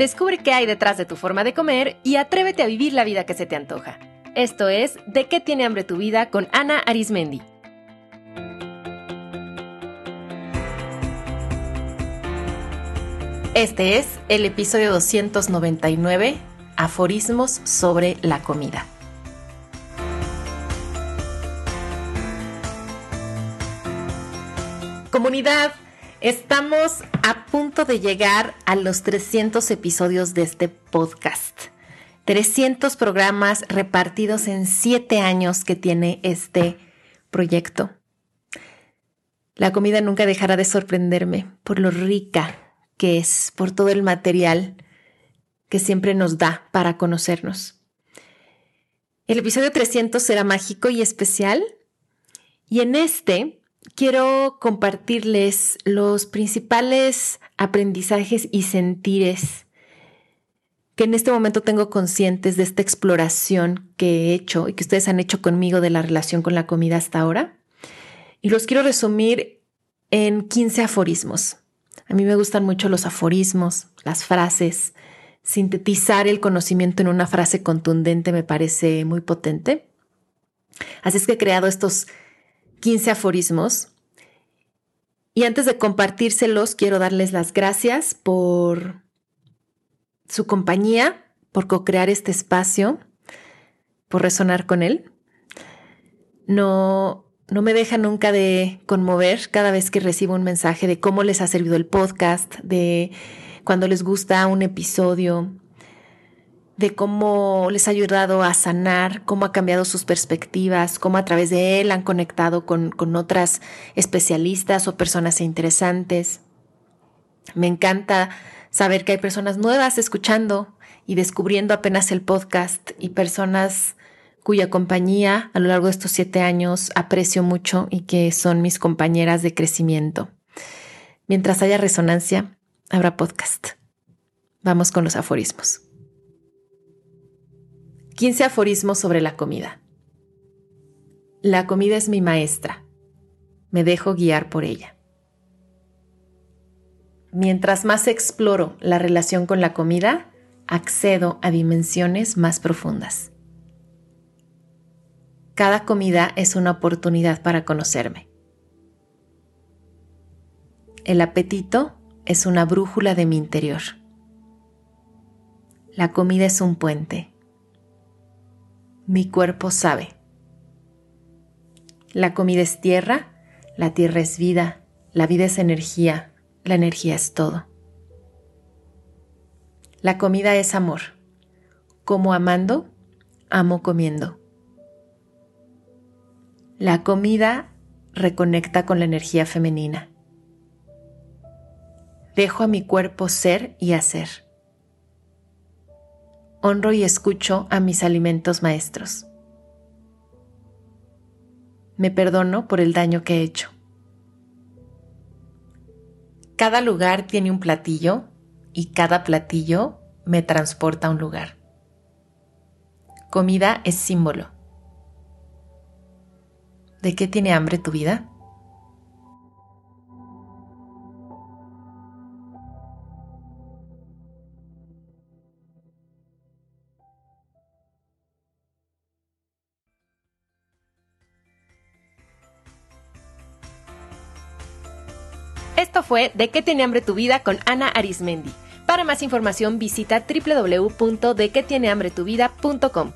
Descubre qué hay detrás de tu forma de comer y atrévete a vivir la vida que se te antoja. Esto es De qué tiene hambre tu vida con Ana Arismendi. Este es el episodio 299, Aforismos sobre la comida. Comunidad, estamos a punto de llegar a los 300 episodios de este podcast. 300 programas repartidos en 7 años que tiene este proyecto. La comida nunca dejará de sorprenderme por lo rica que es, por todo el material que siempre nos da para conocernos. El episodio 300 será mágico y especial y en este quiero compartirles los principales aprendizajes y sentires que en este momento tengo conscientes de esta exploración que he hecho y que ustedes han hecho conmigo de la relación con la comida hasta ahora. Y los quiero resumir en 15 aforismos. A mí me gustan mucho los aforismos, las frases. Sintetizar el conocimiento en una frase contundente me parece muy potente. Así es que he creado estos 15 aforismos. Y antes de compartírselos, quiero darles las gracias por su compañía, por co-crear este espacio, por resonar con él. No, no me deja nunca de conmover cada vez que recibo un mensaje de cómo les ha servido el podcast, de cuando les gusta un episodio, de cómo les ha ayudado a sanar, cómo ha cambiado sus perspectivas, cómo a través de él han conectado con, con otras especialistas o personas interesantes. Me encanta saber que hay personas nuevas escuchando y descubriendo apenas el podcast y personas cuya compañía a lo largo de estos siete años aprecio mucho y que son mis compañeras de crecimiento. Mientras haya resonancia, habrá podcast. Vamos con los aforismos. 15 aforismos sobre la comida. La comida es mi maestra. Me dejo guiar por ella. Mientras más exploro la relación con la comida, accedo a dimensiones más profundas. Cada comida es una oportunidad para conocerme. El apetito es una brújula de mi interior. La comida es un puente mi cuerpo sabe. La comida es tierra, la tierra es vida, la vida es energía, la energía es todo. La comida es amor. Como amando, amo comiendo. La comida reconecta con la energía femenina. Dejo a mi cuerpo ser y hacer honro y escucho a mis alimentos maestros. Me perdono por el daño que he hecho. Cada lugar tiene un platillo y cada platillo me transporta a un lugar. Comida es símbolo. ¿De qué tiene hambre tu vida? Esto fue De qué tiene hambre tu vida con Ana Arismendi. Para más información visita www.dequetienehambretuvida.com.